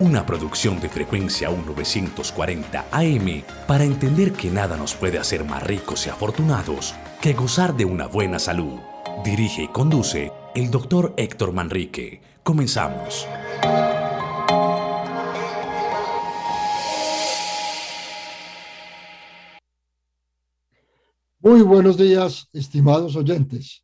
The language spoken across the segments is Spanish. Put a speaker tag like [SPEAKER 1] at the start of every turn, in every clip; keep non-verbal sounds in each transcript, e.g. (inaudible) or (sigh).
[SPEAKER 1] una producción de frecuencia 1940 AM para entender que nada nos puede hacer más ricos y afortunados que gozar de una buena salud. Dirige y conduce el doctor Héctor Manrique. Comenzamos.
[SPEAKER 2] Muy buenos días, estimados oyentes.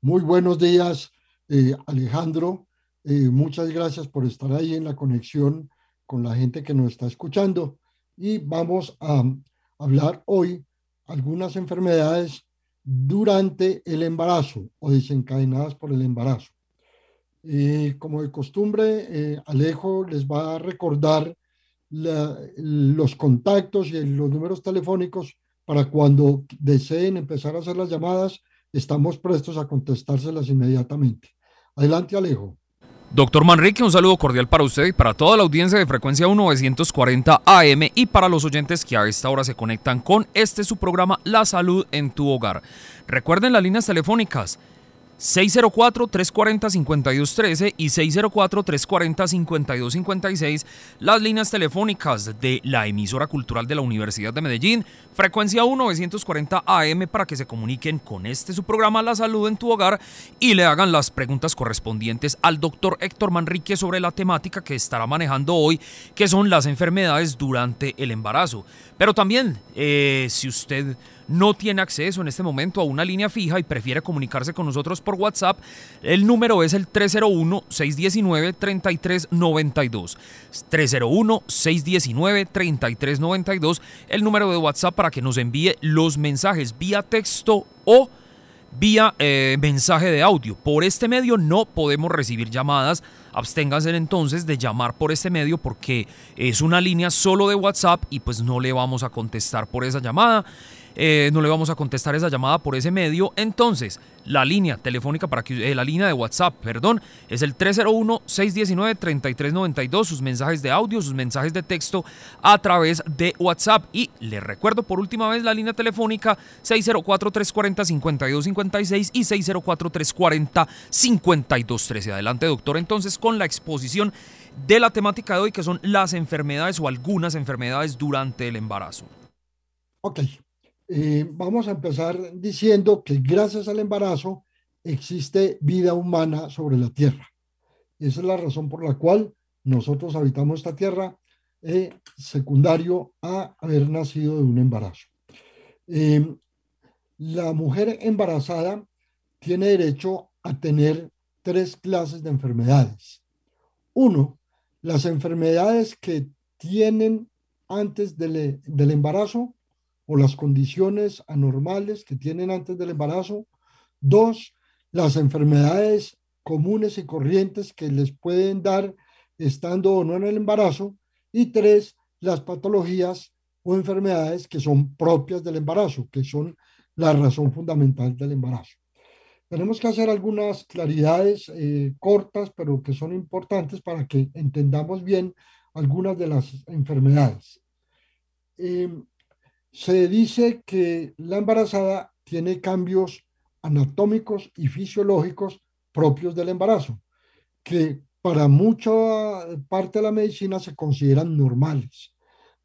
[SPEAKER 2] Muy buenos días, eh, Alejandro. Eh, muchas gracias por estar ahí en la conexión con la gente que nos está escuchando. Y vamos a hablar hoy algunas enfermedades durante el embarazo o desencadenadas por el embarazo. Eh, como de costumbre, eh, Alejo les va a recordar los contactos y los números telefónicos para cuando deseen empezar a hacer las llamadas, estamos prestos a contestárselas inmediatamente. Adelante, Alejo.
[SPEAKER 3] Doctor Manrique, un saludo cordial para usted y para toda la audiencia de frecuencia 1940 AM y para los oyentes que a esta hora se conectan con este su programa La Salud en tu Hogar. Recuerden las líneas telefónicas 604-340-5213 y 604-340-5256, las líneas telefónicas de la emisora cultural de la Universidad de Medellín, frecuencia 1940 AM para que se comuniquen con este su programa La Salud en tu Hogar y le hagan las preguntas correspondientes al doctor Héctor Manrique sobre la temática que estará manejando hoy, que son las enfermedades durante el embarazo. Pero también, eh, si usted no tiene acceso en este momento a una línea fija y prefiere comunicarse con nosotros por WhatsApp, el número es el 301-619-3392. 301-619-3392, el número de WhatsApp para que nos envíe los mensajes vía texto o vía eh, mensaje de audio. Por este medio no podemos recibir llamadas. Absténganse entonces de llamar por este medio porque es una línea solo de WhatsApp y pues no le vamos a contestar por esa llamada. Eh, no le vamos a contestar esa llamada por ese medio. Entonces, la línea telefónica para que eh, la línea de WhatsApp, perdón, es el 301-619-3392, sus mensajes de audio, sus mensajes de texto a través de WhatsApp. Y le recuerdo por última vez la línea telefónica 604-340-5256 y 604-340-5213. Adelante, doctor, entonces con la exposición de la temática de hoy, que son las enfermedades o algunas enfermedades durante el embarazo.
[SPEAKER 2] Ok, eh, vamos a empezar diciendo que gracias al embarazo existe vida humana sobre la Tierra. Esa es la razón por la cual nosotros habitamos esta Tierra, eh, secundario a haber nacido de un embarazo. Eh, la mujer embarazada tiene derecho a tener tres clases de enfermedades. Uno, las enfermedades que tienen antes del, del embarazo o las condiciones anormales que tienen antes del embarazo. Dos, las enfermedades comunes y corrientes que les pueden dar estando o no en el embarazo. Y tres, las patologías o enfermedades que son propias del embarazo, que son la razón fundamental del embarazo. Tenemos que hacer algunas claridades eh, cortas, pero que son importantes para que entendamos bien algunas de las enfermedades. Eh, se dice que la embarazada tiene cambios anatómicos y fisiológicos propios del embarazo, que para mucha parte de la medicina se consideran normales.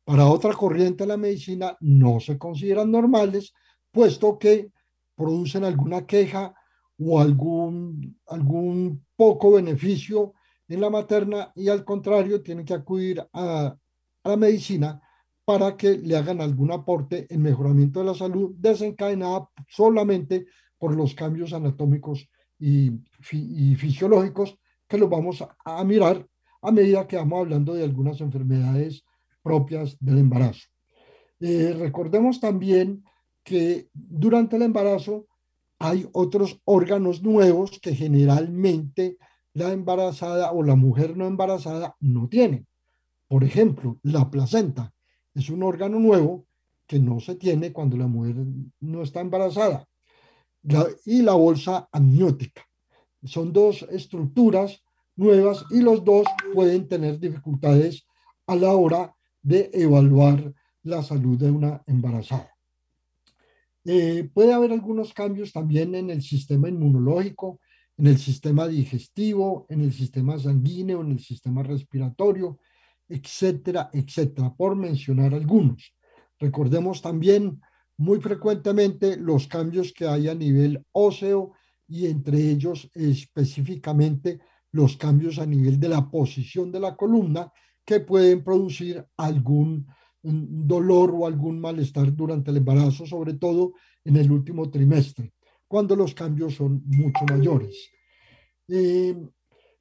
[SPEAKER 2] Para otra corriente de la medicina no se consideran normales, puesto que producen alguna queja o algún, poco beneficio en la materna y al contrario tienen que acudir a la medicina para que le hagan algún aporte en mejoramiento de la salud desencadenada solamente por los cambios anatómicos y, fisiológicos que los vamos a, mirar a medida que vamos hablando de algunas enfermedades propias del embarazo. Eh, recordemos también que durante el embarazo hay otros órganos nuevos que generalmente la embarazada o la mujer no embarazada no tiene. Por ejemplo, la placenta es un órgano nuevo que no se tiene cuando la mujer no está embarazada, y la bolsa amniótica. Son dos estructuras nuevas y los dos pueden tener dificultades a la hora de evaluar la salud de una embarazada. Eh, puede haber algunos cambios también en el sistema inmunológico, en el sistema digestivo, en el sistema sanguíneo, en el sistema respiratorio, etcétera, etcétera, por mencionar algunos. Recordemos también muy frecuentemente los cambios que hay a nivel óseo y entre ellos específicamente los cambios a nivel de la posición de la columna que pueden producir algún dolor o algún malestar durante el embarazo, sobre todo en el último trimestre, cuando los cambios son mucho mayores. Eh,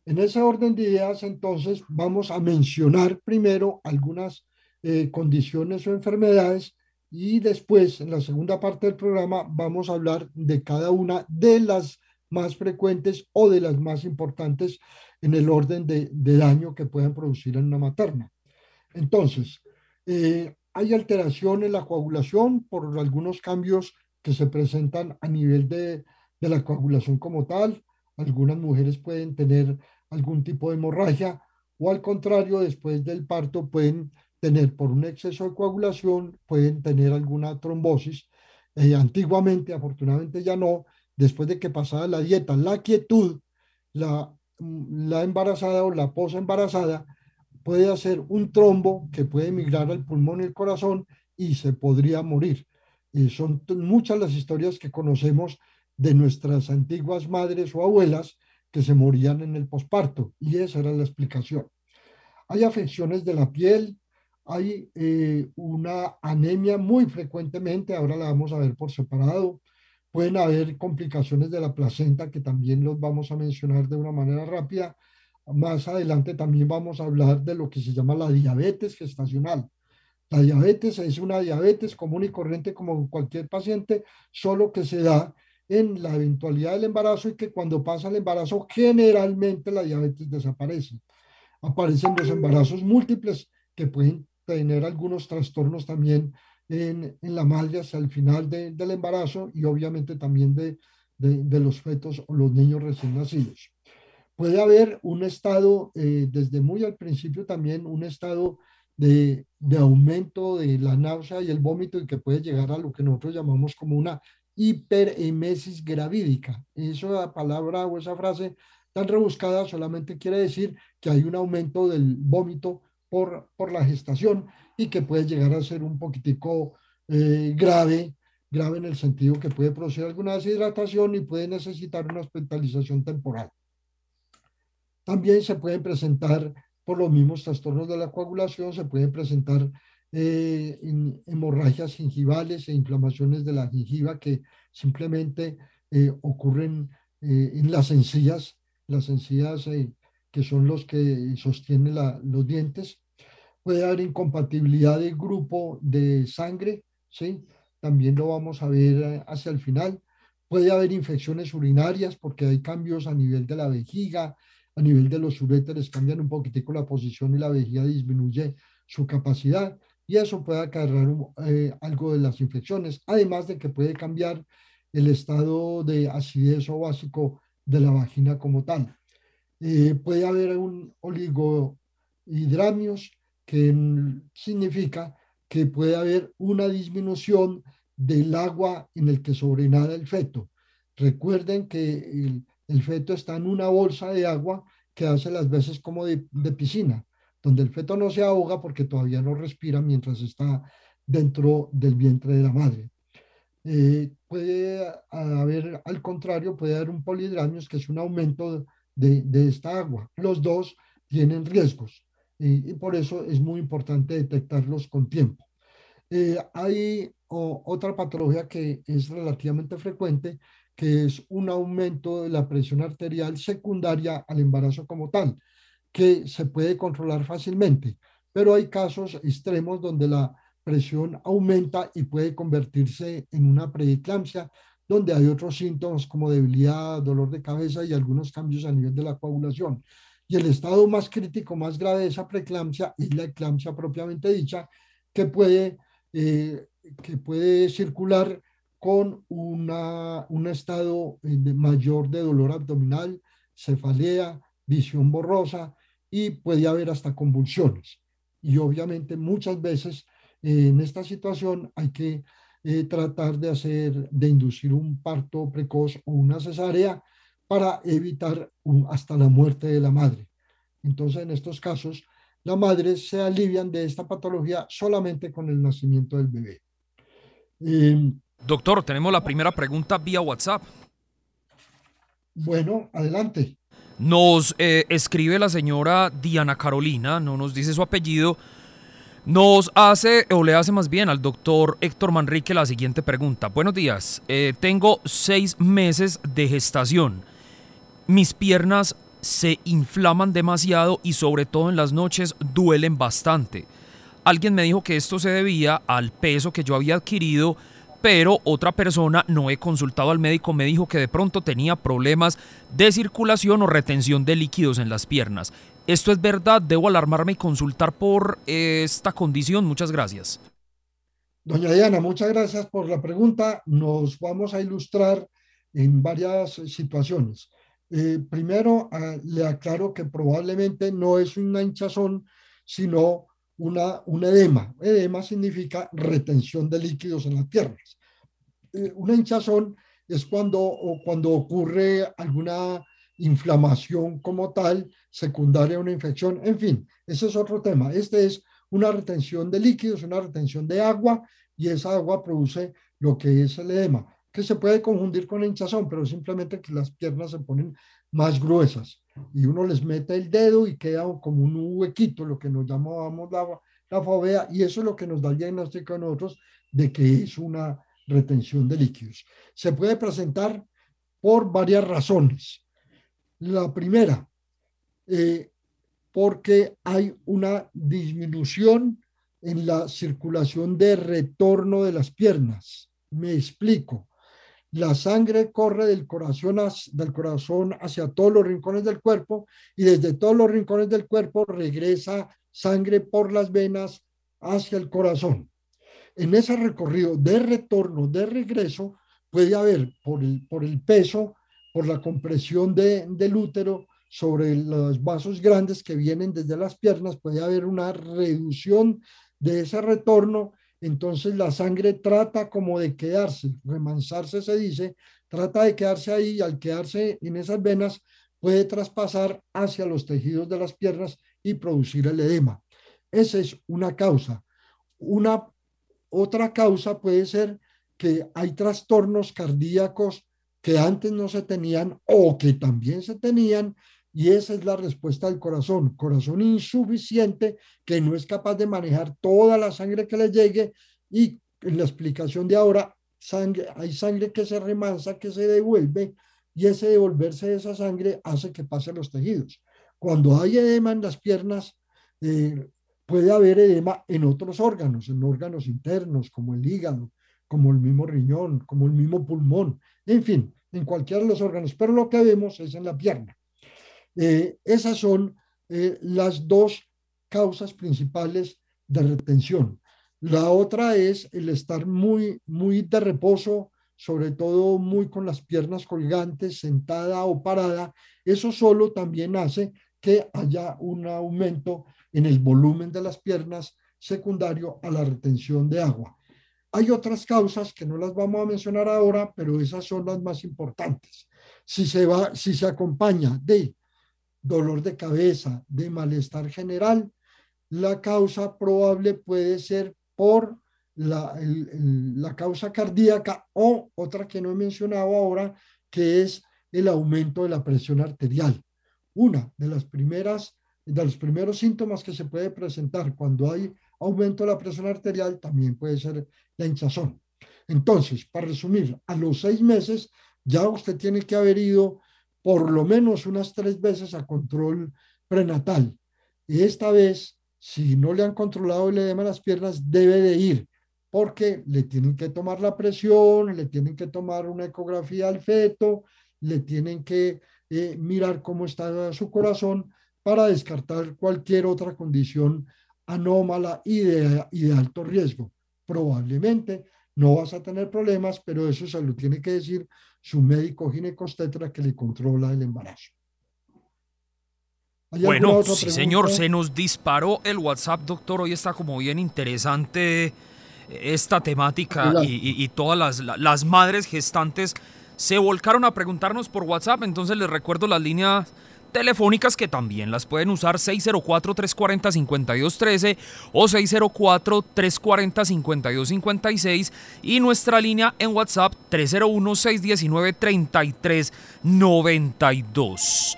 [SPEAKER 2] en ese orden de ideas, entonces, vamos a mencionar primero algunas eh, condiciones o enfermedades y después, en la segunda parte del programa, vamos a hablar de cada una de las más frecuentes o de las más importantes en el orden de, daño que pueden producir en una materna. Entonces, eh, hay alteración en la coagulación por algunos cambios que se presentan a nivel de, de la coagulación como tal. Algunas mujeres pueden tener algún tipo de hemorragia o al contrario, después del parto pueden tener por un exceso de coagulación, pueden tener alguna trombosis. Eh, antiguamente, afortunadamente ya no, después de que pasaba la dieta, la quietud, la, la embarazada o la posa embarazada puede hacer un trombo que puede migrar al pulmón y el corazón y se podría morir. Y son muchas las historias que conocemos de nuestras antiguas madres o abuelas que se morían en el posparto y esa era la explicación. Hay afecciones de la piel, hay eh, una anemia muy frecuentemente, ahora la vamos a ver por separado. Pueden haber complicaciones de la placenta que también los vamos a mencionar de una manera rápida. Más adelante también vamos a hablar de lo que se llama la diabetes gestacional. La diabetes es una diabetes común y corriente como cualquier paciente, solo que se da en la eventualidad del embarazo y que cuando pasa el embarazo generalmente la diabetes desaparece. Aparecen los embarazos múltiples que pueden tener algunos trastornos también en, en la madre hasta el final del embarazo y obviamente también de, de, los fetos o los niños recién nacidos. Puede haber un estado, eh, desde muy al principio también, un estado de, de, aumento de la náusea y el vómito y que puede llegar a lo que nosotros llamamos como una hiperemesis gravídica. Esa palabra o esa frase tan rebuscada solamente quiere decir que hay un aumento del vómito por, por la gestación y que puede llegar a ser un poquitico eh, grave, grave en el sentido que puede producir alguna deshidratación y puede necesitar una hospitalización temporal. También se pueden presentar por los mismos trastornos de la coagulación, se pueden presentar eh, hemorragias gingivales e inflamaciones de la gingiva que simplemente eh, ocurren eh, en las encías, las encías que son los que sostienen los dientes. Puede haber incompatibilidad de grupo de sangre, ¿sí? También lo vamos a ver hacia el final. Puede haber infecciones urinarias porque hay cambios a nivel de la vejiga, a nivel de los uréteres cambian un poquitico la posición y la vejiga disminuye su capacidad y eso puede acarrear eh, algo de las infecciones, además de que puede cambiar el estado de acidez o básico de la vagina como tal. Eh, puede haber un oligohidramios, que significa que puede haber una disminución del agua en el que sobrenada el feto. Recuerden que el, feto está en una bolsa de agua que hace las veces como de piscina donde el feto no se ahoga porque todavía no respira mientras está dentro del vientre de la madre. Eh, puede haber, al contrario, puede haber un polidramios, que es un aumento de, de esta agua. Los dos tienen riesgos y, por eso es muy importante detectarlos con tiempo. Eh, hay otra patología que es relativamente frecuente, que es un aumento de la presión arterial secundaria al embarazo como tal que se puede controlar fácilmente, pero hay casos extremos donde la presión aumenta y puede convertirse en una preeclampsia, donde hay otros síntomas como debilidad, dolor de cabeza y algunos cambios a nivel de la coagulación. Y el estado más crítico, más grave de esa preeclampsia es la eclampsia propiamente dicha, que puede eh, que puede circular con una, un estado de mayor de dolor abdominal, cefalea, visión borrosa y puede haber hasta convulsiones. Y obviamente muchas veces eh, en esta situación hay que eh, tratar de hacer, de inducir un parto precoz o una cesárea para evitar hasta la muerte de la madre. Entonces, en estos casos, las madres se alivian de esta patología solamente con el nacimiento del bebé.
[SPEAKER 3] Em, Doctor, tenemos la primera pregunta vía WhatsApp.
[SPEAKER 2] Bueno, adelante.
[SPEAKER 3] Nos eh, escribe la señora Diana Carolina, no nos dice su apellido. Nos hace, o le hace más bien al doctor Héctor Manrique la siguiente pregunta. Buenos días, eh, tengo seis meses de gestación. Mis piernas se inflaman demasiado y sobre todo en las noches duelen bastante. Alguien me dijo que esto se debía al peso que yo había adquirido pero otra persona, no he consultado al médico, me dijo que de pronto tenía problemas de circulación o retención de líquidos en las piernas. ¿Esto es verdad? ¿Debo alarmarme y consultar por esta condición? Muchas gracias.
[SPEAKER 2] Doña Diana, muchas gracias por la pregunta. Nos vamos a ilustrar en varias situaciones. Eh, primero, ah, le aclaro que probablemente no es una hinchazón, sino una, un edema. Edema significa retención de líquidos en las piernas. Eh, una hinchazón es cuando, o cuando ocurre alguna inflamación como tal, secundaria a una infección, en fin, ese es otro tema. Este es una retención de líquidos, una retención de agua y esa agua produce lo que es el edema, que se puede confundir con la hinchazón, pero simplemente que las piernas se ponen más gruesas y uno les mete el dedo y queda como un huequito, lo que nos llamábamos la, la fobea, y eso es lo que nos da el diagnóstico a nosotros de que es una retención de líquidos. Se puede presentar por varias razones. La primera, eh, porque hay una disminución en la circulación de retorno de las piernas. Me explico la sangre corre del corazón, del corazón hacia todos los rincones del cuerpo y desde todos los rincones del cuerpo regresa sangre por las venas hacia el corazón. En ese recorrido de retorno, de regreso, puede haber por el, peso, por la compresión de, del útero sobre los vasos grandes que vienen desde las piernas, puede haber una reducción de ese retorno entonces la sangre trata como de quedarse, remansarse se dice, trata de quedarse ahí y al quedarse en esas venas puede traspasar hacia los tejidos de las piernas y producir el edema. Esa es una causa. Una otra causa puede ser que hay trastornos cardíacos que antes no se tenían o que también se tenían y esa es la respuesta del corazón, corazón insuficiente que no es capaz de manejar toda la sangre que le llegue y en la explicación de ahora, sangre, hay sangre que se remansa, que se devuelve y ese devolverse de esa sangre hace que pase a los tejidos. Cuando hay edema en las piernas, eh, puede haber edema en otros órganos, en órganos internos como el hígado, como el mismo riñón, como el mismo pulmón, en fin, en cualquiera de los órganos, pero lo que vemos es en la pierna. Eh, esas son eh, las dos causas principales de retención. La otra es el estar muy, muy de reposo, sobre todo muy con las piernas colgantes, sentada o parada. Eso solo también hace que haya un aumento en el volumen de las piernas secundario a la retención de agua. Hay otras causas que no las vamos a mencionar ahora, pero esas son las más importantes. Si se, va, si se acompaña de dolor de cabeza, de malestar general, la causa probable puede ser por la, la, causa cardíaca o otra que no he mencionado ahora, que es el aumento de la presión arterial. Una de las primeras, de los primeros síntomas que se puede presentar cuando hay aumento de la presión arterial también puede ser la hinchazón. Entonces, para resumir, a los seis meses ya usted tiene que haber ido por lo menos unas tres veces a control prenatal. Y esta vez, si no le han controlado el edema de las piernas, debe de ir, porque le tienen que tomar la presión, le tienen que tomar una ecografía al feto, le tienen que eh, mirar cómo está su corazón para descartar cualquier otra condición anómala y de, y de alto riesgo. probablemente no vas a tener problemas, pero eso se lo tiene que decir su médico ginecostetra que le controla el embarazo.
[SPEAKER 3] Bueno, sí señor, se nos disparó el WhatsApp, doctor. Hoy está como bien interesante esta temática y, todas las, las madres gestantes se volcaron a preguntarnos por WhatsApp. Entonces les recuerdo las líneas telefónicas que también las pueden usar 604-340-5213 o 604-340-5256 y nuestra línea en WhatsApp 301-619-3392.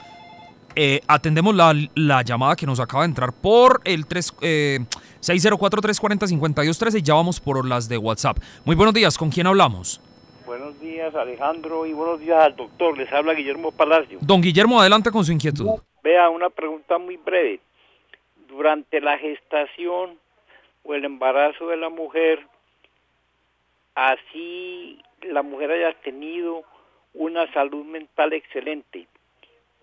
[SPEAKER 3] Eh, atendemos la, llamada que nos acaba de entrar por el 3, 604-340-5213 eh, y ya vamos por las de WhatsApp. Muy buenos días, ¿con quién hablamos?
[SPEAKER 4] Buenos días, Alejandro, y buenos días al doctor. Les habla Guillermo Palacio.
[SPEAKER 3] Don Guillermo, adelante con su inquietud.
[SPEAKER 4] Vea, una pregunta muy breve. Durante la gestación o el embarazo de la mujer, así la mujer haya tenido una salud mental excelente,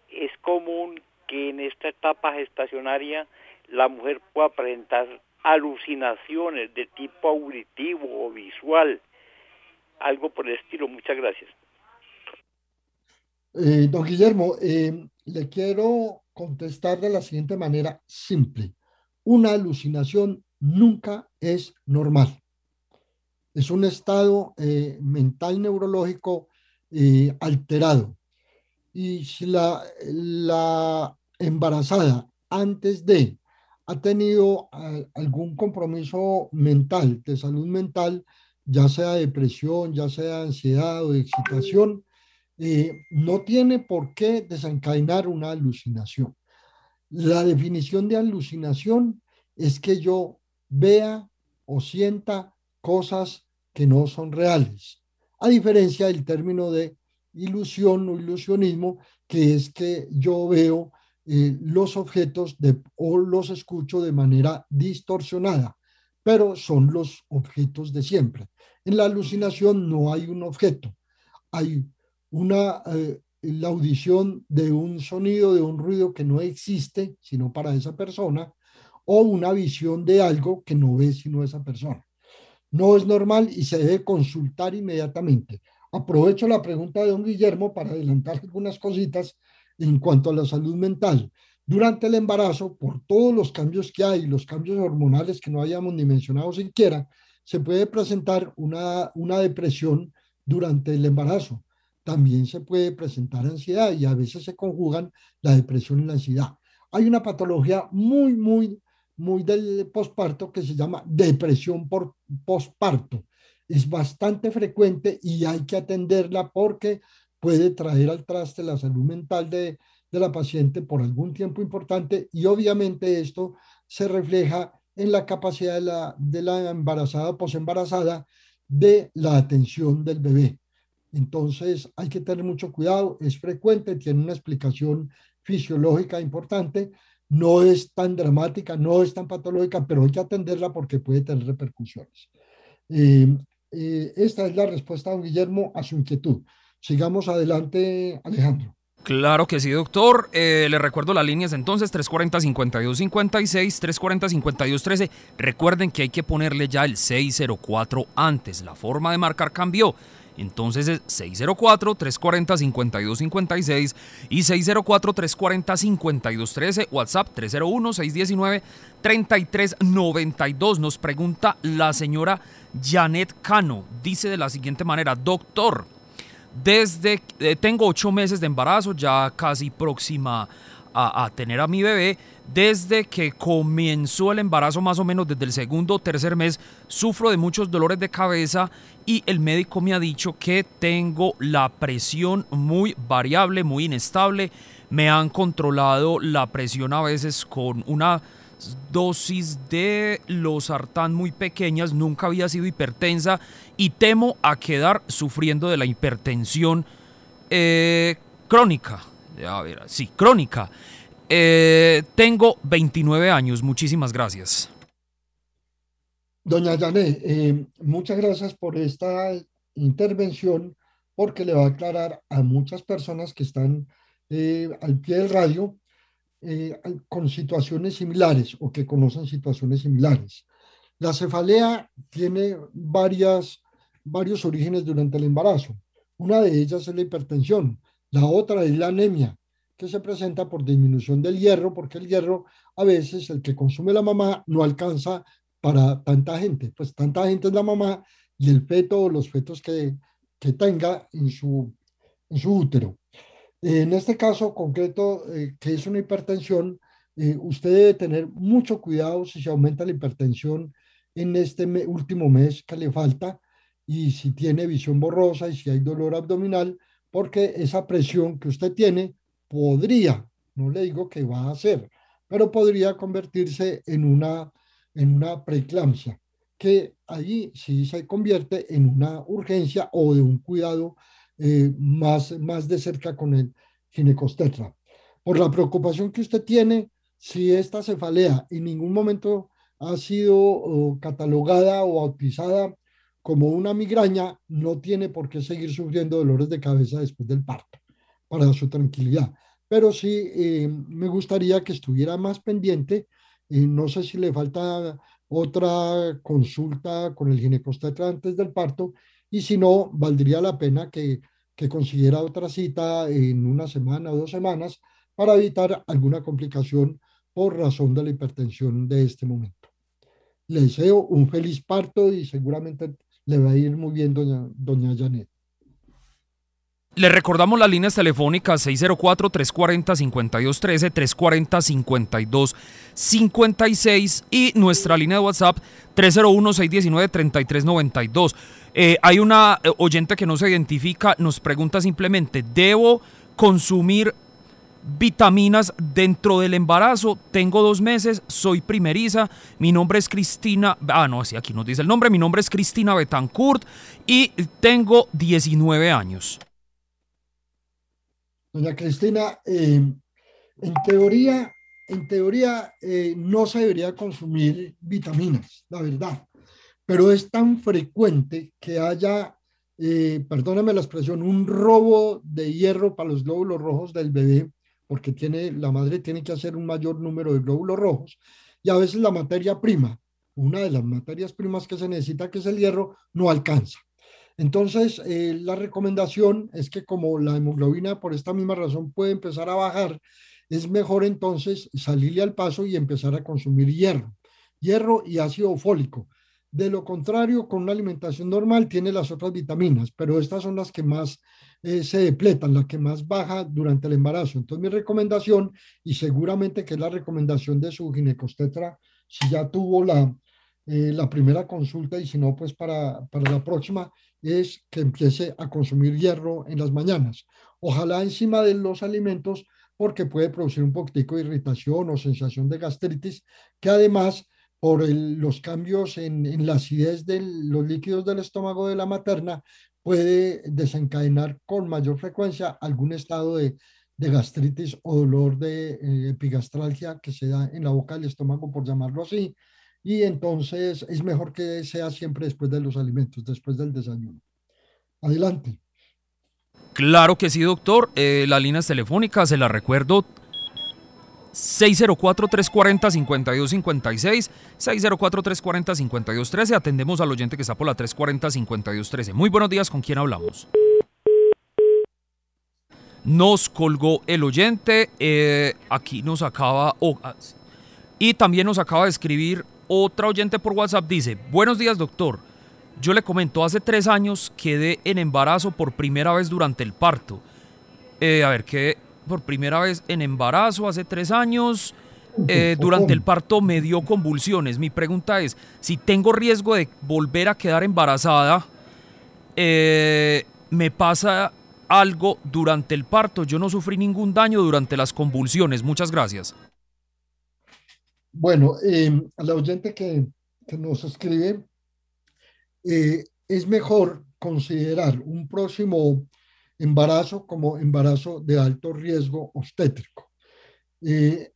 [SPEAKER 4] es común que en esta etapa gestacionaria la mujer pueda presentar alucinaciones de tipo auditivo o visual, algo por el estilo. Muchas gracias.
[SPEAKER 2] Eh, don Guillermo, eh, le quiero contestar de la siguiente manera simple. Una alucinación nunca es normal. Es un estado eh, mental neurológico alterado y si la, la embarazada antes de ha tenido algún compromiso mental, de salud mental, ya sea depresión, ya sea ansiedad o excitación, eh, no tiene por qué desencadenar una alucinación. La definición de alucinación es que yo vea o sienta cosas que no son reales, a diferencia del término de ilusión o ilusionismo, que es que yo veo eh, los objetos de, o los escucho de manera distorsionada, pero son los objetos de siempre. En la alucinación no hay un objeto, hay una, eh, la audición de un sonido, de un ruido que no existe sino para esa persona, o una visión de algo que no ve sino esa persona. No es normal y se debe consultar inmediatamente. Aprovecho la pregunta de don Guillermo para adelantar algunas cositas en cuanto a la salud mental. Durante el embarazo, por todos los cambios que hay, los cambios hormonales que no hayamos ni mencionado siquiera, se puede presentar una, una depresión durante el embarazo. También se puede presentar ansiedad y a veces se conjugan la depresión y la ansiedad. Hay una patología muy, muy, muy del posparto que se llama depresión por posparto es bastante frecuente y hay que atenderla porque puede traer al traste la salud mental de, la paciente por algún tiempo importante y obviamente esto se refleja en la capacidad de la, de la embarazada o posembarazada de la atención del bebé. Entonces hay que tener mucho cuidado, es frecuente, tiene una explicación fisiológica importante, no es tan dramática, no es tan patológica, pero hay que atenderla porque puede tener repercusiones. Eh, eh, esta es la respuesta, don Guillermo, a su inquietud. Sigamos adelante, Alejandro.
[SPEAKER 3] Claro que sí, doctor. Eh, le recuerdo las líneas entonces, 340-5256, 340-5213. Recuerden que hay que ponerle ya el 604 antes. La forma de marcar cambió. Entonces es 604-340-5256 y 604-340-5213, WhatsApp 301-619-3392. Nos pregunta la señora Janet Cano. Dice de la siguiente manera, doctor, desde eh, tengo ocho meses de embarazo, ya casi próxima a, tener a mi bebé. Desde que comenzó el embarazo, más o menos desde el segundo o tercer mes, sufro de muchos dolores de cabeza y el médico me ha dicho que tengo la presión muy variable, muy inestable. Me han controlado la presión a veces con una dosis de losartán muy pequeñas, nunca había sido hipertensa y temo a quedar sufriendo de la hipertensión eh, crónica. A ver, sí, crónica. Eh, tengo 29 años, muchísimas gracias.
[SPEAKER 2] Doña Jané, eh, muchas gracias por esta intervención porque le va a aclarar a muchas personas que están al pie del radio eh, con situaciones similares o que conocen situaciones similares. La cefalea tiene varias, varios orígenes durante el embarazo. Una de ellas es la hipertensión, la otra es la anemia, que se presenta por disminución del hierro, porque el hierro a veces el que consume la mamá no alcanza para tanta gente, pues tanta gente es la mamá y el feto o los fetos que, que tenga en su, en su útero. En este caso concreto, eh, que es una hipertensión, eh, usted debe tener mucho cuidado si se aumenta la hipertensión en este último mes que le falta y si tiene visión borrosa y si hay dolor abdominal, porque esa presión que usted tiene podría, no le digo que va a hacer, pero podría convertirse en una, en una preeclampsia, que allí sí se convierte en una urgencia o de un cuidado eh, más, más de cerca con el ginecostetra. Por la preocupación que usted tiene, si esta cefalea en ningún momento ha sido catalogada o bautizada como una migraña, no tiene por qué seguir sufriendo dolores de cabeza después del parto, para su tranquilidad. Pero sí eh, me gustaría que estuviera más pendiente. y no sé si le falta otra consulta con el ginecostetra antes del parto y si no, valdría la pena que, que consiguiera otra cita en una semana o dos semanas para evitar alguna complicación por razón de la hipertensión de este momento. Le deseo un feliz parto y seguramente le va a ir muy bien, doña, Janet.
[SPEAKER 3] Le recordamos las líneas telefónicas 604-340-5213, 340-5256 y nuestra línea de WhatsApp 301-619-3392. Eh, hay una eh, oyente que no se identifica, nos pregunta simplemente, ¿debo consumir vitaminas dentro del embarazo. Tengo dos meses, soy primeriza. Mi nombre es Cristina. Ah, no, sí, aquí nos dice el nombre. Mi nombre es Cristina Betancourt y tengo 19 años.
[SPEAKER 2] Doña Cristina, eh, en teoría, en teoría eh, no se debería consumir vitaminas, la verdad, pero es tan frecuente que haya, eh, perdóname la expresión, un robo de hierro para los glóbulos rojos del bebé porque tiene, la madre tiene que hacer un mayor número de glóbulos rojos y a veces la materia prima, una de las materias primas que se necesita, que es el hierro, no alcanza. Entonces, eh, la recomendación es que como la hemoglobina por esta misma razón puede empezar a bajar, es mejor entonces salirle al paso y empezar a consumir hierro, hierro y ácido fólico. De lo contrario, con una alimentación normal tiene las otras vitaminas, pero estas son las que más eh, se depletan, la que más baja durante el embarazo. Entonces mi recomendación, y seguramente que es la recomendación de su ginecostetra, si ya tuvo la, eh, la primera consulta y si no, pues para, para la próxima, es que empiece a consumir hierro en las mañanas. Ojalá encima de los alimentos, porque puede producir un poquitico de irritación o sensación de gastritis, que además por los cambios en, en, la acidez de los líquidos del estómago de la materna, puede desencadenar con mayor frecuencia algún estado de, gastritis o dolor de eh, epigastralgia que se da en la boca del estómago, por llamarlo así. Y entonces es mejor que sea siempre después de los alimentos, después del desayuno. Adelante.
[SPEAKER 3] Claro que sí, doctor. Eh, las líneas telefónicas, se las recuerdo, 604-340-5256, 604-340-5213. Atendemos al oyente que está por la 340-5213. Muy buenos días, ¿con quién hablamos? Nos colgó el oyente, eh, aquí nos acaba, ah, y también nos acaba de escribir otra oyente por WhatsApp, dice, buenos días doctor, yo le comento, hace tres años quedé en embarazo por primera vez durante el parto. Eh, a ver, ¿qué, por primera vez en embarazo hace tres años. Eh, durante el parto me dio convulsiones. Mi pregunta es, si tengo riesgo de volver a quedar embarazada, eh, ¿me pasa algo durante el parto? Yo no sufrí ningún daño durante las convulsiones. Muchas gracias.
[SPEAKER 2] Bueno, eh, a la oyente que, que nos escribe, es mejor considerar un próximo embarazo como embarazo de alto riesgo obstétrico. Eh,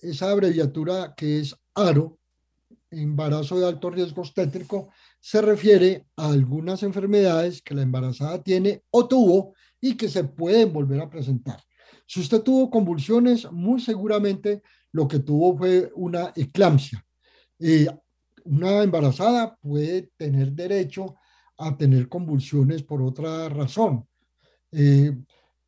[SPEAKER 2] esa abreviatura que es ARO, embarazo de alto riesgo obstétrico, se refiere a algunas enfermedades que la embarazada tiene o tuvo y que se pueden volver a presentar. Si usted tuvo convulsiones, muy seguramente lo que tuvo fue una eclampsia. Eh, una embarazada puede tener derecho a tener convulsiones por otra razón, eh,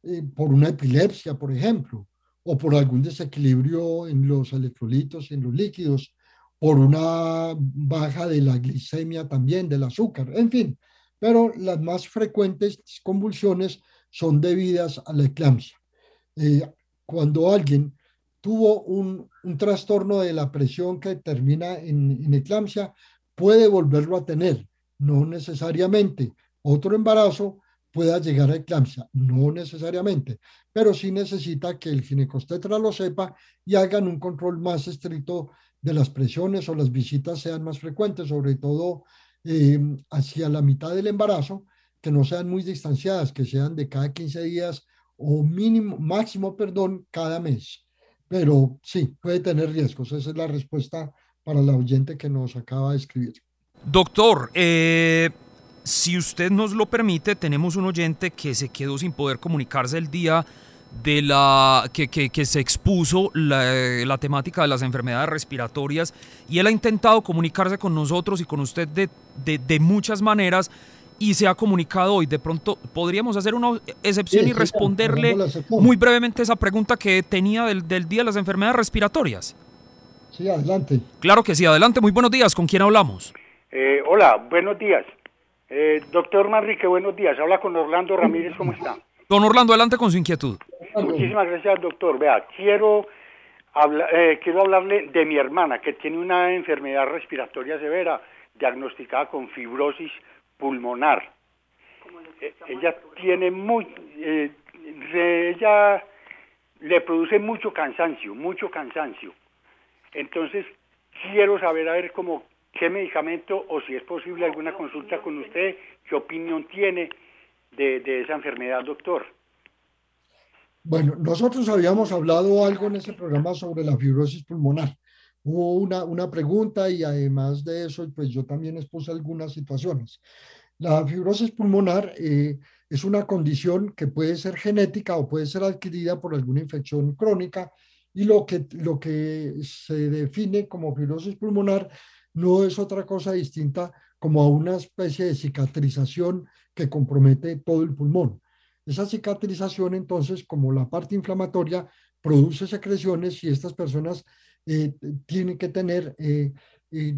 [SPEAKER 2] eh, por una epilepsia, por ejemplo, o por algún desequilibrio en los electrolitos en los líquidos, por una baja de la glicemia también, del azúcar, en fin. Pero las más frecuentes convulsiones son debidas a la eclampsia. Eh, cuando alguien tuvo un, trastorno de la presión que termina en, en eclampsia, puede volverlo a tener, no necesariamente. Otro embarazo pueda llegar a eclampsia, no necesariamente, pero sí necesita que el ginecostetra lo sepa y hagan un control más estricto de las presiones o las visitas sean más frecuentes, sobre todo eh, hacia la mitad del embarazo, que no sean muy distanciadas, que sean de cada 15 días o mínimo, máximo, perdón, cada mes. Pero sí, puede tener riesgos. Esa es la respuesta para la oyente que nos acaba de escribir.
[SPEAKER 3] Doctor, eh, si usted nos lo permite, tenemos un oyente que se quedó sin poder comunicarse el día de la que, que, se expuso la, la, temática de las enfermedades respiratorias y él ha intentado comunicarse con nosotros y con usted de, de, de muchas maneras y se ha comunicado hoy. De pronto podríamos hacer una excepción y responderle muy brevemente esa pregunta que tenía del, del día de las enfermedades respiratorias.
[SPEAKER 2] Sí, adelante.
[SPEAKER 3] Claro que sí, adelante. Muy buenos días. ¿Con quién hablamos?
[SPEAKER 5] Eh, hola, buenos días. Eh, doctor Manrique, buenos días. Habla con Orlando Ramírez, ¿cómo está?
[SPEAKER 3] Don Orlando, adelante con su inquietud.
[SPEAKER 5] Muchísimas gracias, doctor. Vea, quiero, eh, quiero hablarle de mi hermana, que tiene una enfermedad respiratoria severa, diagnosticada con fibrosis pulmonar. Eh, ella tiene muy... ella le produce mucho cansancio, mucho cansancio. Entonces, quiero saber, a ver, cómo qué medicamento o si es posible alguna consulta con usted, qué opinión tiene de, esa enfermedad, doctor.
[SPEAKER 2] Bueno, nosotros habíamos hablado algo en ese programa sobre la fibrosis pulmonar. Hubo una, una pregunta y además de eso, pues yo también expuse algunas situaciones. La fibrosis pulmonar eh, es una condición que puede ser genética o puede ser adquirida por alguna infección crónica y lo que, lo que se define como fibrosis pulmonar no es otra cosa distinta como a una especie de cicatrización que compromete todo el pulmón. Esa cicatrización, entonces, como la parte inflamatoria, produce secreciones y estas personas eh, tienen que tener eh, eh,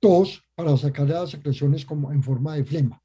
[SPEAKER 2] tos para sacar las secreciones como en forma de flema.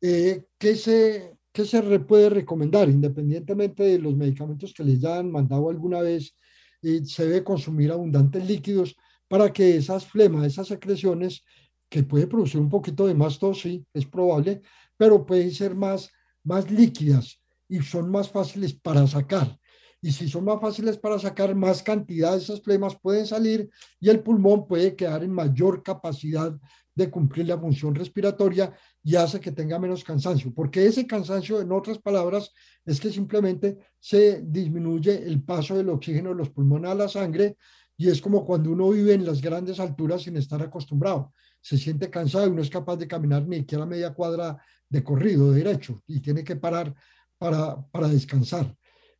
[SPEAKER 2] ¿qué, se, ¿Qué se puede recomendar? Independientemente de los medicamentos que les hayan mandado alguna vez, se debe consumir abundantes líquidos para que esas flemas, esas secreciones, que puede producir un poquito de más tos, sí, es probable, pero pueden ser más, más líquidas y son más fáciles para sacar. Y si son más fáciles para sacar, más cantidad de esas flemas pueden salir y el pulmón puede quedar en mayor capacidad de cumplir la función respiratoria y hace que tenga menos cansancio, porque ese cansancio, en otras palabras, es que simplemente se disminuye el paso del oxígeno de los pulmones a la sangre y es como cuando uno vive en las grandes alturas sin estar acostumbrado. Se siente cansado y no es capaz de caminar ni siquiera media cuadra de corrido, derecho, y tiene que parar para, para descansar.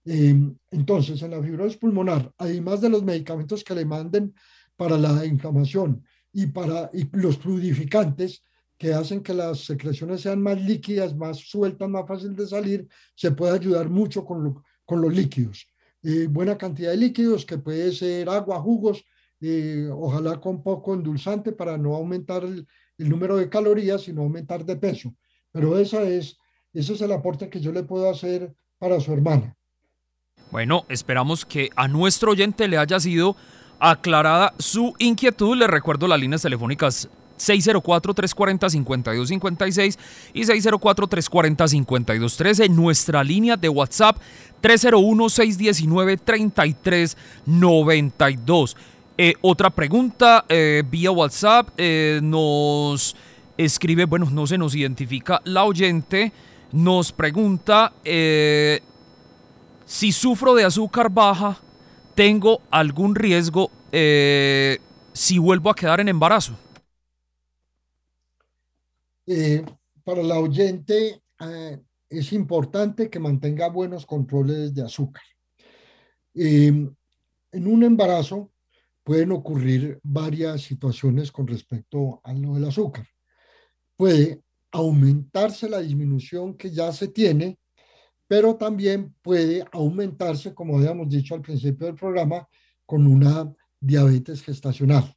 [SPEAKER 2] Em, entonces, en la fibrosis pulmonar, además de los medicamentos que le manden para la inflamación y para y los fluidificantes, que hacen que las secreciones sean más líquidas, más sueltas, más fácil de salir, se puede ayudar mucho con, con los líquidos. Eh, buena cantidad de líquidos, que puede ser agua, jugos, eh, ojalá con poco endulzante para no aumentar el, número de calorías, sino aumentar de peso. Pero esa es, ese es el aporte que yo le puedo hacer para su hermana.
[SPEAKER 3] Bueno, esperamos que a nuestro oyente le haya sido aclarada su inquietud. Le recuerdo las líneas telefónicas 604-340-5256 y 604-340-5213. Nuestra línea de WhatsApp 301-619-3392. Eh, otra pregunta eh, vía WhatsApp eh, nos escribe, bueno, no se nos identifica la oyente, nos pregunta si sufro de azúcar baja, tengo algún riesgo si vuelvo a quedar en embarazo.
[SPEAKER 2] Para la oyente, es importante que mantenga buenos controles de azúcar. en un embarazo, pueden ocurrir varias situaciones con respecto a lo del azúcar. Puede aumentarse la disminución que ya se tiene, pero también puede aumentarse, como habíamos dicho al principio del programa, con una diabetes gestacional.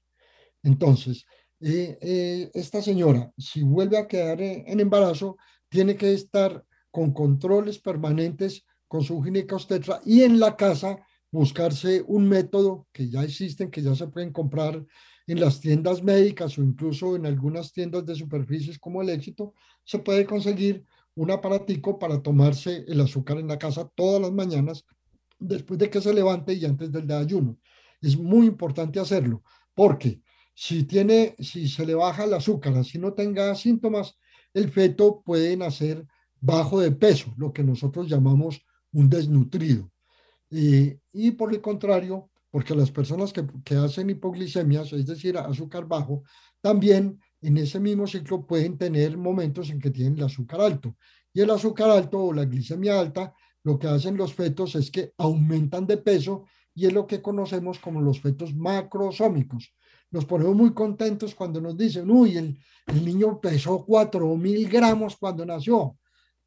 [SPEAKER 2] Entonces, eh, eh, esta señora, si vuelve a quedar en, embarazo, tiene que estar con controles permanentes con su ginecostetra y en la casa buscarse un método que ya existen, que ya se pueden comprar en las tiendas médicas o incluso en algunas tiendas de superficies como el éxito, se puede conseguir un aparatico para tomarse el azúcar en la casa todas las mañanas después de que se levante y antes del ayuno. Es muy importante hacerlo porque si, tiene, si se le baja el azúcar, así no tenga síntomas, el feto puede nacer bajo de peso, lo que nosotros llamamos un desnutrido. y por el contrario, porque las personas que, que hacen hipoglicemias, es decir, azúcar bajo, también en ese mismo ciclo pueden tener momentos en que tienen el azúcar alto. Y el azúcar alto o la glicemia alta, lo que hacen los fetos es que aumentan de peso y es lo que conocemos como los fetos macrosómicos nos ponemos muy contentos cuando nos dicen, uy, el, niño pesó cuatro mil gramos cuando nació.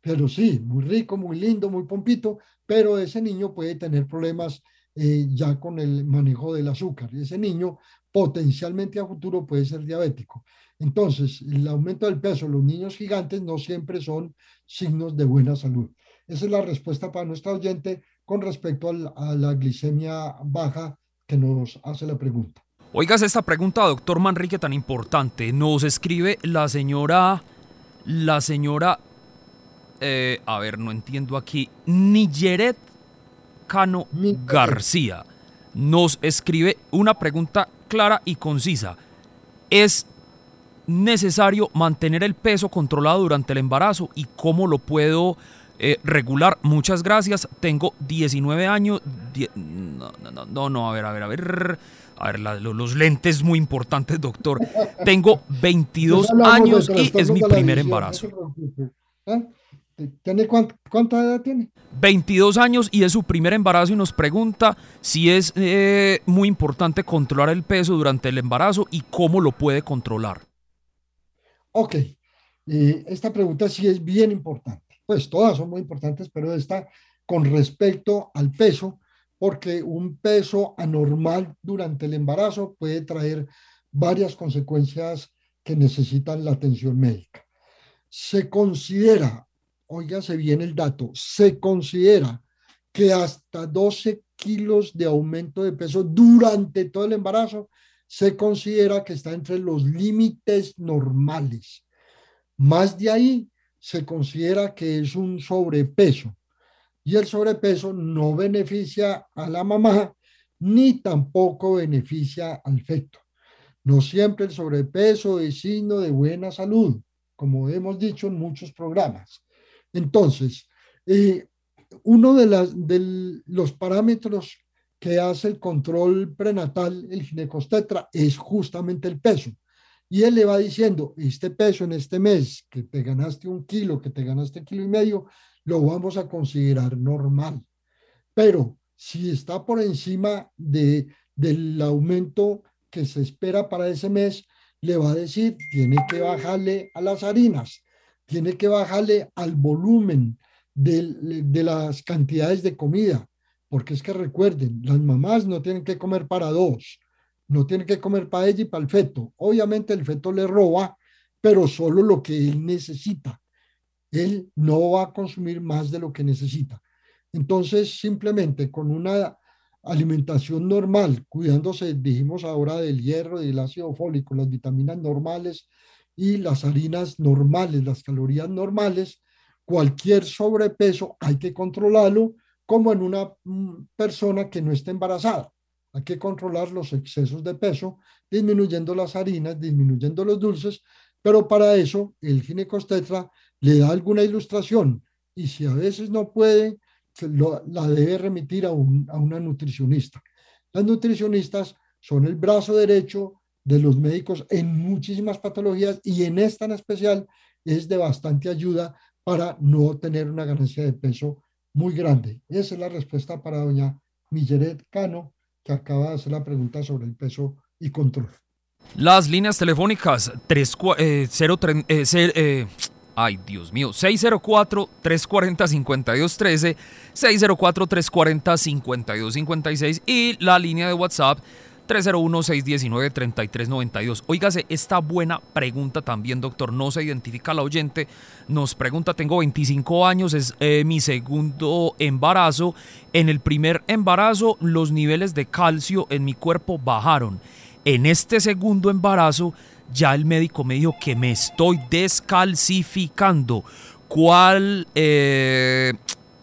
[SPEAKER 2] Pero sí, muy rico, muy lindo, muy pompito, pero ese niño puede tener problemas eh, ya con el manejo del azúcar. Ese niño potencialmente a futuro puede ser diabético. Entonces, el aumento del peso, los niños gigantes no siempre son signos de buena salud. Esa es la respuesta para nuestra oyente con respecto a la glicemia baja que nos hace la pregunta.
[SPEAKER 3] Oigas esta pregunta, doctor Manrique, tan importante. Nos escribe la señora, la señora, eh, a ver, no entiendo aquí, Niyeret Cano García. Nos escribe una pregunta clara y concisa. ¿Es necesario mantener el peso controlado durante el embarazo y cómo lo puedo eh, regular? Muchas gracias. Tengo 19 años. no, no, no, no, a ver, a ver, a ver. A ver, los lentes muy importantes, doctor. Tengo (laughs) 22 años y es mi primer embarazo.
[SPEAKER 2] ¿Ah? ¿Tiene cuánta, edad tiene?
[SPEAKER 3] 22 años y es su primer embarazo y nos pregunta si es eh, muy importante controlar el peso durante el embarazo y cómo lo puede controlar.
[SPEAKER 2] Ok, eh, esta pregunta sí es bien importante. Pues todas son muy importantes, pero esta con respecto al peso, porque un peso anormal durante el embarazo puede traer varias consecuencias que necesitan la atención médica. Se considera, óigase bien el dato, se considera que hasta 12 kilos de aumento de peso durante todo el embarazo se considera que está entre los límites normales. Más de ahí se considera que es un sobrepeso y el sobrepeso no beneficia a la mamá ni tampoco beneficia al feto. No siempre el sobrepeso es signo de buena salud, como hemos dicho en muchos programas. Entonces, eh, uno de, de los parámetros que hace el control prenatal, el ginecostetra, es justamente el peso. Y él le va diciendo, este peso en este mes, que te ganaste un kilo, que te ganaste kilo y medio, lo vamos a considerar normal. Pero si está por encima de, del aumento que se espera para ese mes, le va a decir, tiene que bajarle a las harinas, tiene que bajarle al volumen de, de las cantidades de comida, porque es que recuerden, las mamás no tienen que comer para dos, no tienen que comer para ella y para el feto. Obviamente el feto le roba, pero solo lo que él necesita él no va a consumir más de lo que necesita. Entonces, simplemente con una alimentación normal, cuidándose, dijimos ahora del hierro, del ácido fólico, las vitaminas normales y las harinas normales, las calorías normales, cualquier sobrepeso hay que controlarlo como en una mm, persona que no esté embarazada. Hay que controlar los excesos de peso, disminuyendo las harinas, disminuyendo los dulces, pero para eso el ginecostetra le da alguna ilustración y si a veces no puede, la debe remitir a, a una nutricionista. Las nutricionistas son el brazo derecho de los médicos en muchísimas patologías y en esta en especial es de bastante ayuda para no tener una ganancia de peso muy grande. Esa es la respuesta para doña Milleret Cano que acaba de hacer la pregunta sobre el peso y control.
[SPEAKER 3] Las líneas telefónicas 3, eh, eh, eh, ay Dios mío, 604-340-5213, 604-340-5256 y la línea de WhatsApp 301-619-3392. Óigase, esta buena pregunta también, doctor, no se identifica la oyente. Nos pregunta, tengo 25 años, es mi segundo embarazo. En el primer embarazo los niveles de calcio en mi cuerpo bajaron en este segundo embarazo ya el médico me dijo que me estoy descalcificando. ¿Cuál, eh,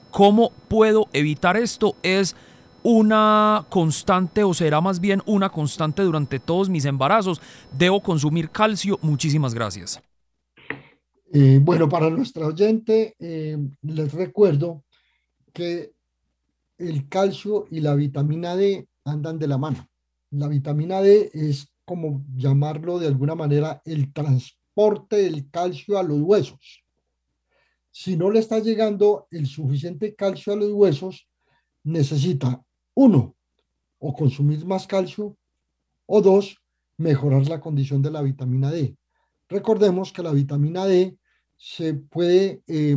[SPEAKER 3] cómo puedo evitar esto? Es una constante o será más bien una constante durante todos mis embarazos. Debo consumir calcio. Muchísimas gracias.
[SPEAKER 2] Eh, bueno, para nuestra oyente, eh, les recuerdo que el calcio y la vitamina D andan de la mano. La vitamina D es como llamarlo de alguna manera el transporte del calcio a los huesos. Si no le está llegando el suficiente calcio a los huesos, necesita, uno, o consumir más calcio, o dos, mejorar la condición de la vitamina D. Recordemos que la vitamina D se puede eh,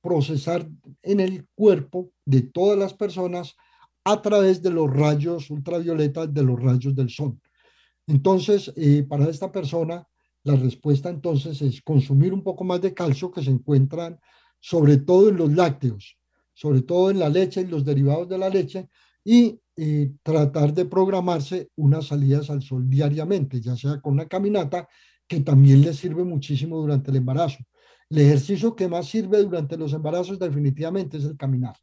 [SPEAKER 2] procesar en el cuerpo de todas las personas a través de los rayos ultravioletas de los rayos del sol. Entonces, eh, para esta persona, la respuesta entonces es consumir un poco más de calcio que se encuentran sobre todo en los lácteos, sobre todo en la leche y los derivados de la leche, y eh, tratar de programarse unas salidas al sol diariamente, ya sea con una caminata, que también le sirve muchísimo durante el embarazo. El ejercicio que más sirve durante los embarazos definitivamente es el caminar.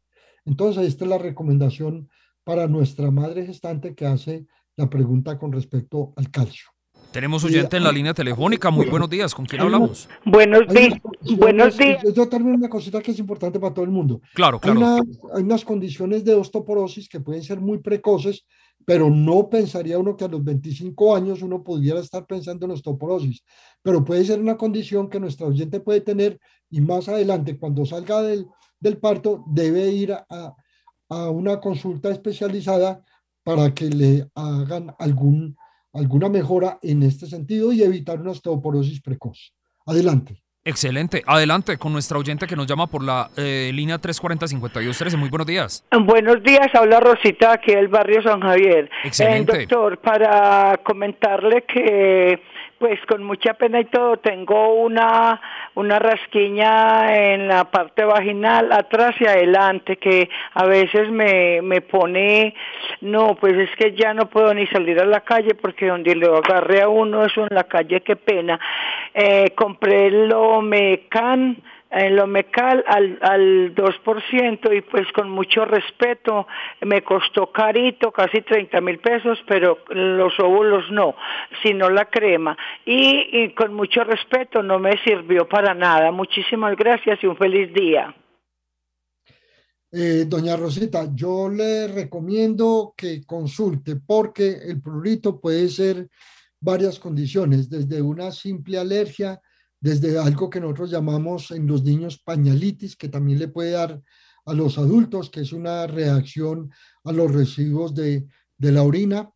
[SPEAKER 2] Entonces, esta es la recomendación para nuestra madre gestante que hace la pregunta con respecto al calcio.
[SPEAKER 3] Tenemos oyente en la línea telefónica. Muy buenos días. ¿Con quién hablamos?
[SPEAKER 6] Buenos días. Buenos días.
[SPEAKER 2] Yo termino una cosita que es importante para todo el mundo.
[SPEAKER 3] Claro, claro.
[SPEAKER 2] Hay, unas condiciones de osteoporosis que pueden ser muy precoces, pero no pensaría uno que a los 25 años uno pudiera estar pensando en osteoporosis. Pero puede ser una condición que nuestra oyente puede tener y más adelante, cuando salga del, del parto, debe ir a, a una consulta especializada para que le hagan algún, alguna mejora en este sentido y evitar una osteoporosis precoz. Adelante.
[SPEAKER 3] Excelente. Adelante con nuestra oyente que nos llama por la eh, línea 340-5213. Muy buenos días.
[SPEAKER 6] Buenos días. Habla Rosita aquí del barrio San Javier.
[SPEAKER 3] Excelente.
[SPEAKER 6] Eh, doctor, para comentarle que pues con mucha pena y todo, tengo una, una rasquiña en la parte vaginal, atrás y adelante, que a veces me, me pone, no, pues es que ya no puedo ni salir a la calle porque donde le agarre a uno eso en la calle, qué pena. Eh, compré el Lomecan, en lo mecal al, al 2% y pues con mucho respeto me costó carito, casi 30 mil pesos, pero los óvulos no, sino la crema. Y, con mucho respeto no me sirvió para nada. Muchísimas gracias y un feliz día.
[SPEAKER 2] Eh, doña Rosita, yo le recomiendo que consulte porque el prurito puede ser varias condiciones, desde una simple alergia, desde algo que nosotros llamamos en los niños pañalitis, que también le puede dar a los adultos, que es una reacción a los residuos de, la orina,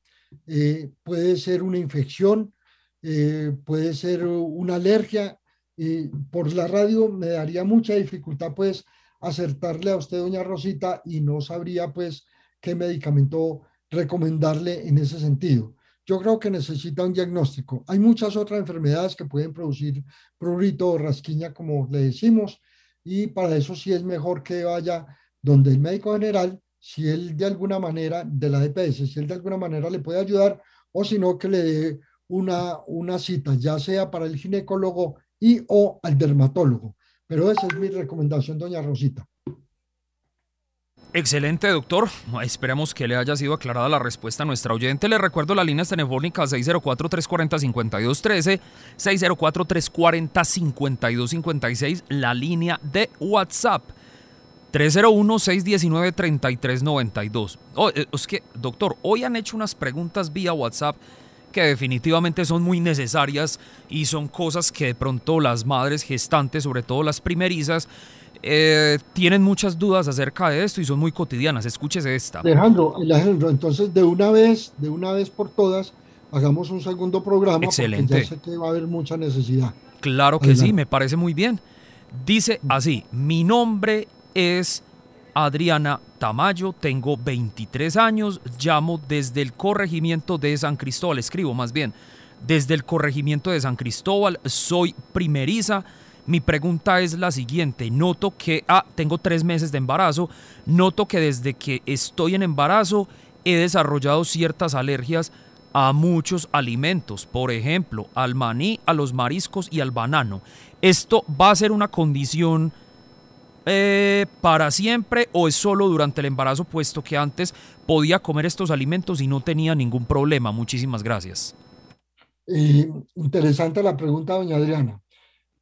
[SPEAKER 2] eh, puede ser una infección, eh, puede ser una alergia. por la radio me daría mucha dificultad pues acertarle a usted, doña Rosita, y no sabría pues qué medicamento recomendarle en ese sentido yo creo que necesita un diagnóstico. Hay muchas otras enfermedades que pueden producir prurito o rasquiña, como le decimos, y para eso sí es mejor que vaya donde el médico general, si él de alguna manera, de la DPS, si él de alguna manera le puede ayudar, o si no, que le dé una, una cita, ya sea para el ginecólogo y o al dermatólogo. Pero esa es mi recomendación, doña Rosita.
[SPEAKER 3] Excelente, doctor. Esperamos que le haya sido aclarada la respuesta a nuestra oyente. Le recuerdo las líneas telefónicas 604-340-5213, 604-340-5256, la línea de WhatsApp 301-619-3392. es que, doctor, hoy han hecho unas preguntas vía WhatsApp que definitivamente son muy necesarias y son cosas que de pronto las madres gestantes, sobre todo las primerizas, eh, tienen muchas dudas acerca de esto y son muy cotidianas. Escúchese esta.
[SPEAKER 2] Alejandro, Alejandro, entonces de una vez, de una vez por todas, hagamos un segundo programa.
[SPEAKER 3] Excelente.
[SPEAKER 2] Porque ya sé que va a haber mucha necesidad.
[SPEAKER 3] Claro que sí, me parece muy bien. Dice así, mi nombre es Adriana Tamayo, tengo 23 años, llamo desde el corregimiento de San Cristóbal, escribo más bien, desde el corregimiento de San Cristóbal, soy primeriza. Mi pregunta es la siguiente, noto que, ah, tengo tres meses de embarazo, noto que desde que estoy en embarazo he desarrollado ciertas alergias a muchos alimentos, por ejemplo, al maní, a los mariscos y al banano. ¿Esto va a ser una condición eh, para siempre o es solo durante el embarazo, puesto que antes podía comer estos alimentos y no tenía ningún problema? Muchísimas gracias.
[SPEAKER 2] Eh, interesante la pregunta, doña Adriana.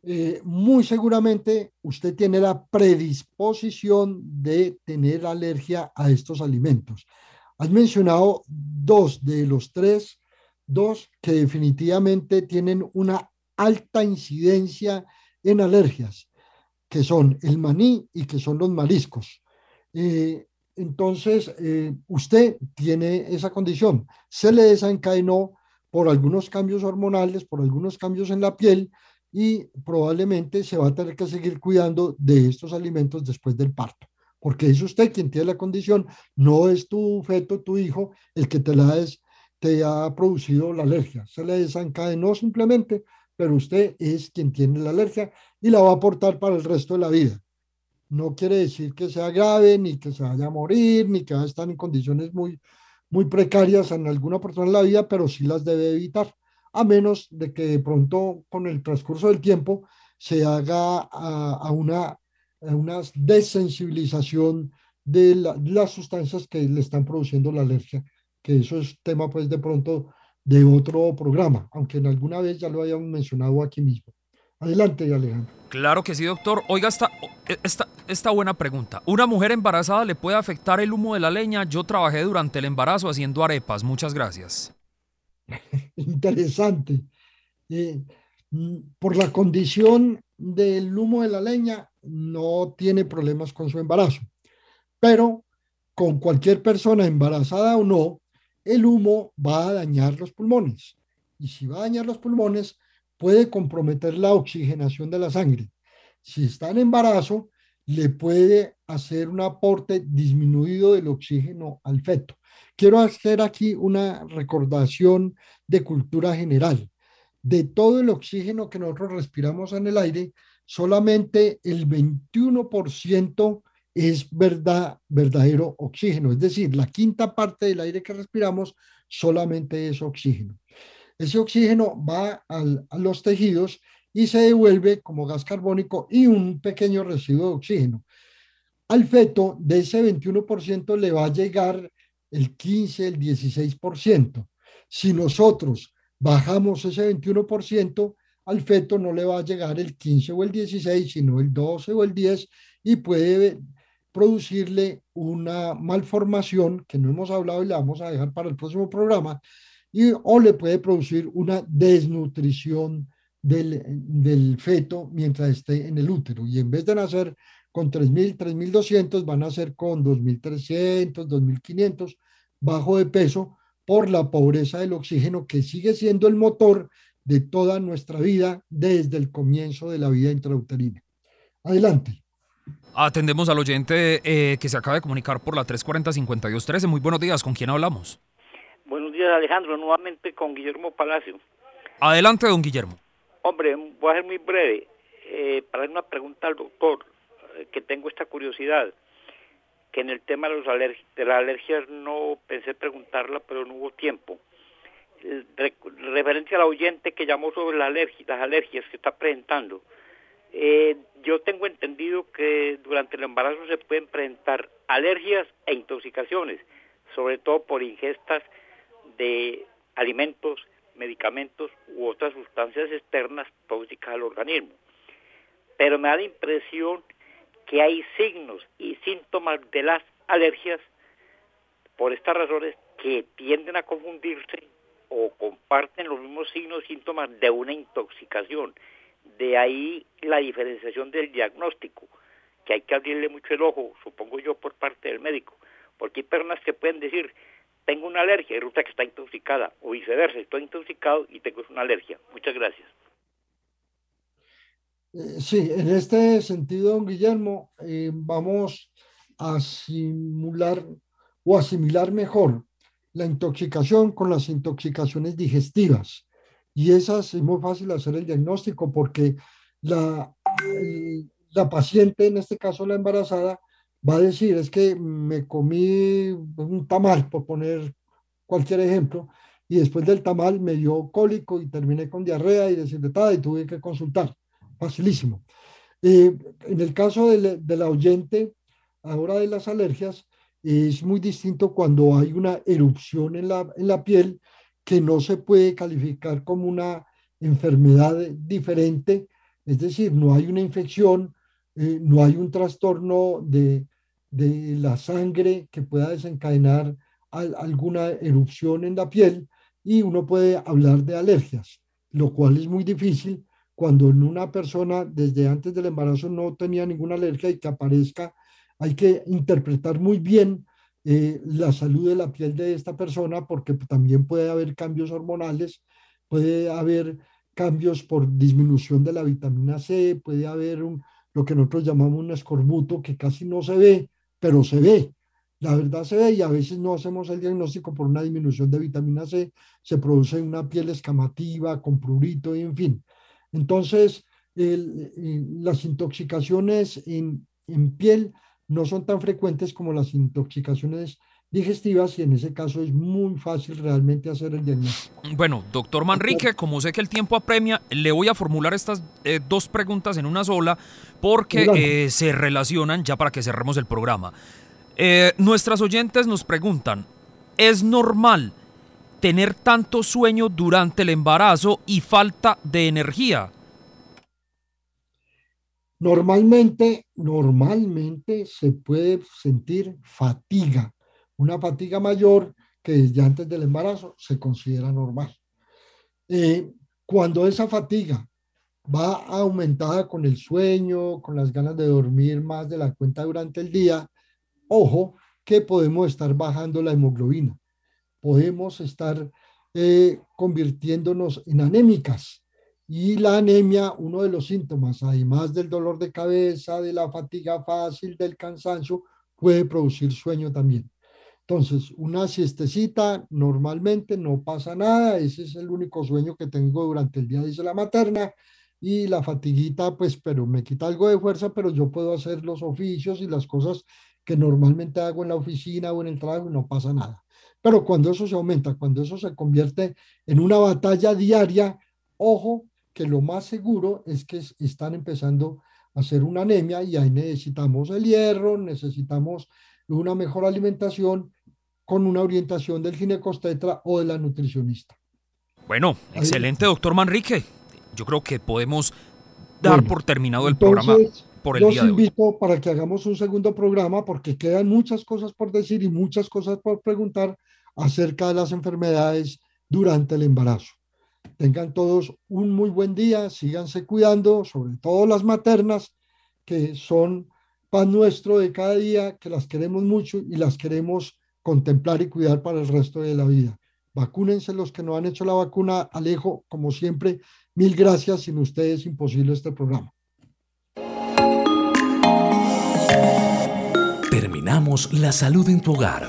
[SPEAKER 2] Eh, muy seguramente usted tiene la predisposición de tener alergia a estos alimentos. Has mencionado dos de los tres, dos que definitivamente tienen una alta incidencia en alergias, que son el maní y que son los mariscos. Eh, entonces, eh, usted tiene esa condición. Se le desencadenó por algunos cambios hormonales, por algunos cambios en la piel y probablemente se va a tener que seguir cuidando de estos alimentos después del parto porque es usted quien tiene la condición, no es tu feto, tu hijo, el que te, la te ha producido la alergia. Se le desencadenó simplemente, pero usted es quien tiene la alergia y la va a aportar para el resto de la vida. No quiere decir que sea grave, ni que se vaya a morir, ni que va a estar en condiciones muy, muy precarias en alguna persona en la vida, pero sí las debe evitar, a menos de que de pronto con el transcurso del tiempo se haga a una una desensibilización de, las sustancias que le están produciendo la alergia, que eso es tema pues de pronto de otro programa, aunque en alguna vez ya lo hayamos mencionado aquí mismo. Adelante, Alejandro.
[SPEAKER 3] Claro que sí, doctor. Oiga, esta, esta, esta buena pregunta. ¿Una mujer embarazada le puede afectar el humo de la leña? Yo trabajé durante el embarazo haciendo arepas. Muchas gracias. (laughs)
[SPEAKER 2] Interesante. Eh, mm, por la condición del humo de la leña, no tiene problemas con su embarazo. Pero con cualquier persona embarazada o no, el humo va a dañar los pulmones. Y si va a dañar los pulmones, puede comprometer la oxigenación de la sangre. Si está en embarazo, le puede hacer un aporte disminuido del oxígeno al feto. Quiero hacer aquí una recordación de cultura general. De todo el oxígeno que nosotros respiramos en el aire, solamente el 21% es verdad, verdadero oxígeno, es decir, la quinta parte del aire que respiramos solamente es oxígeno. Ese oxígeno va a los tejidos y se devuelve como gas carbónico y un pequeño residuo de oxígeno. Al feto de ese 21% le va a llegar el 15, el 16%. Si nosotros bajamos ese 21%, al feto no le va a llegar el 15 o el 16, sino el 12 o el 10 y puede producirle una malformación que no hemos hablado y le vamos a dejar para el próximo programa, y, o le puede producir una desnutrición del, del feto mientras esté en el útero. Y en vez de nacer con 3.000, 3.200, van a nacer con 2.300, 2.500, bajo de peso por la pobreza del oxígeno que sigue siendo el motor de toda nuestra vida desde el comienzo de la vida intrauterina. Adelante.
[SPEAKER 3] Atendemos al oyente eh, que se acaba de comunicar por la 340-5213. Muy buenos días, ¿con quién hablamos?
[SPEAKER 4] Buenos días, Alejandro, nuevamente con Guillermo Palacio.
[SPEAKER 3] Adelante, don Guillermo.
[SPEAKER 4] Hombre, voy a ser muy breve. Eh, para hacer una pregunta al doctor, que tengo esta curiosidad, que en el tema de, los de las alergias no pensé preguntarla, pero no hubo tiempo referencia al oyente que llamó sobre las alergias que está presentando. Eh, yo tengo entendido que durante el embarazo se pueden presentar alergias e intoxicaciones, sobre todo por ingestas de alimentos, medicamentos u otras sustancias externas tóxicas al organismo. Pero me da la impresión que hay signos y síntomas de las alergias por estas razones que tienden a confundirse o comparten los mismos signos y síntomas de una intoxicación. De ahí la diferenciación del diagnóstico, que hay que abrirle mucho el ojo, supongo yo, por parte del médico, porque hay personas que pueden decir, tengo una alergia y resulta que está intoxicada, o viceversa, estoy intoxicado y tengo una alergia. Muchas gracias.
[SPEAKER 2] Eh, sí, en este sentido, don Guillermo, eh, vamos a simular o asimilar mejor la intoxicación con las intoxicaciones digestivas. Y esas es muy fácil hacer el diagnóstico porque la, la paciente, en este caso la embarazada, va a decir, es que me comí un tamal, por poner cualquier ejemplo, y después del tamal me dio cólico y terminé con diarrea y deshidratada y tuve que consultar. Facilísimo. En el caso de, la oyente, ahora de las alergias, es muy distinto cuando hay una erupción en la, en la piel que no se puede calificar como una enfermedad diferente, es decir, no hay una infección, eh, no hay un trastorno de, de, la sangre que pueda desencadenar alguna erupción en la piel y uno puede hablar de alergias, lo cual es muy difícil cuando en una persona desde antes del embarazo no tenía ninguna alergia y que aparezca, hay que interpretar muy bien eh, la salud de la piel de esta persona porque también puede haber cambios hormonales, puede haber cambios por disminución de la vitamina C, puede haber un, lo que nosotros llamamos un escorbuto que casi no se ve, pero se ve. La verdad se ve y a veces no hacemos el diagnóstico por una disminución de vitamina C, se produce una piel escamativa, con prurito y en fin. Entonces, las intoxicaciones en, en piel no son tan frecuentes como las intoxicaciones digestivas y en ese caso es muy fácil realmente hacer el diagnóstico.
[SPEAKER 3] Bueno, doctor Manrique, como sé que el tiempo apremia, le voy a formular estas eh, dos preguntas en una sola porque eh, se relacionan ya para que cerremos el programa. Eh, nuestras oyentes nos preguntan, ¿es normal tener tanto sueño durante el embarazo y falta de energía?
[SPEAKER 2] Normalmente, normalmente se puede sentir fatiga una fatiga mayor que desde antes del embarazo se considera normal. Eh, cuando esa fatiga va aumentada con el sueño, con las ganas de dormir más de la cuenta durante el día, ojo que podemos estar bajando la hemoglobina, podemos estar eh, convirtiéndonos en anémicas. Y la anemia, uno de los síntomas, además del dolor de cabeza, de la fatiga fácil, del cansancio, puede producir sueño también. Entonces, una siestecita normalmente no pasa nada, ese es el único sueño que tengo durante el día, dice la materna, y la fatiguita, pues, pero me quita algo de fuerza, pero yo puedo hacer los oficios y las cosas que normalmente hago en la oficina o en el trabajo no pasa nada. Pero cuando eso se aumenta, cuando eso se convierte en una batalla diaria, ojo, que lo más seguro es que están empezando a hacer una anemia y ahí necesitamos el hierro, necesitamos una mejor alimentación con una orientación del ginecostetra o de la nutricionista.
[SPEAKER 3] Bueno, excelente, doctor Manrique. Yo creo que podemos dar por terminado el programa por el día de
[SPEAKER 2] hoy. invito para que hagamos un segundo programa porque quedan muchas cosas por decir y muchas cosas por preguntar acerca de las enfermedades durante el embarazo. Tengan todos un muy buen día, síganse cuidando, sobre todo las maternas, que son pan nuestro de cada día, que las queremos mucho y las queremos contemplar y cuidar para el resto de la vida. Vacúnense los que no han hecho la vacuna. Alejo, como siempre, mil gracias. Sin ustedes imposible este programa.
[SPEAKER 1] Terminamos La Salud en tu Hogar,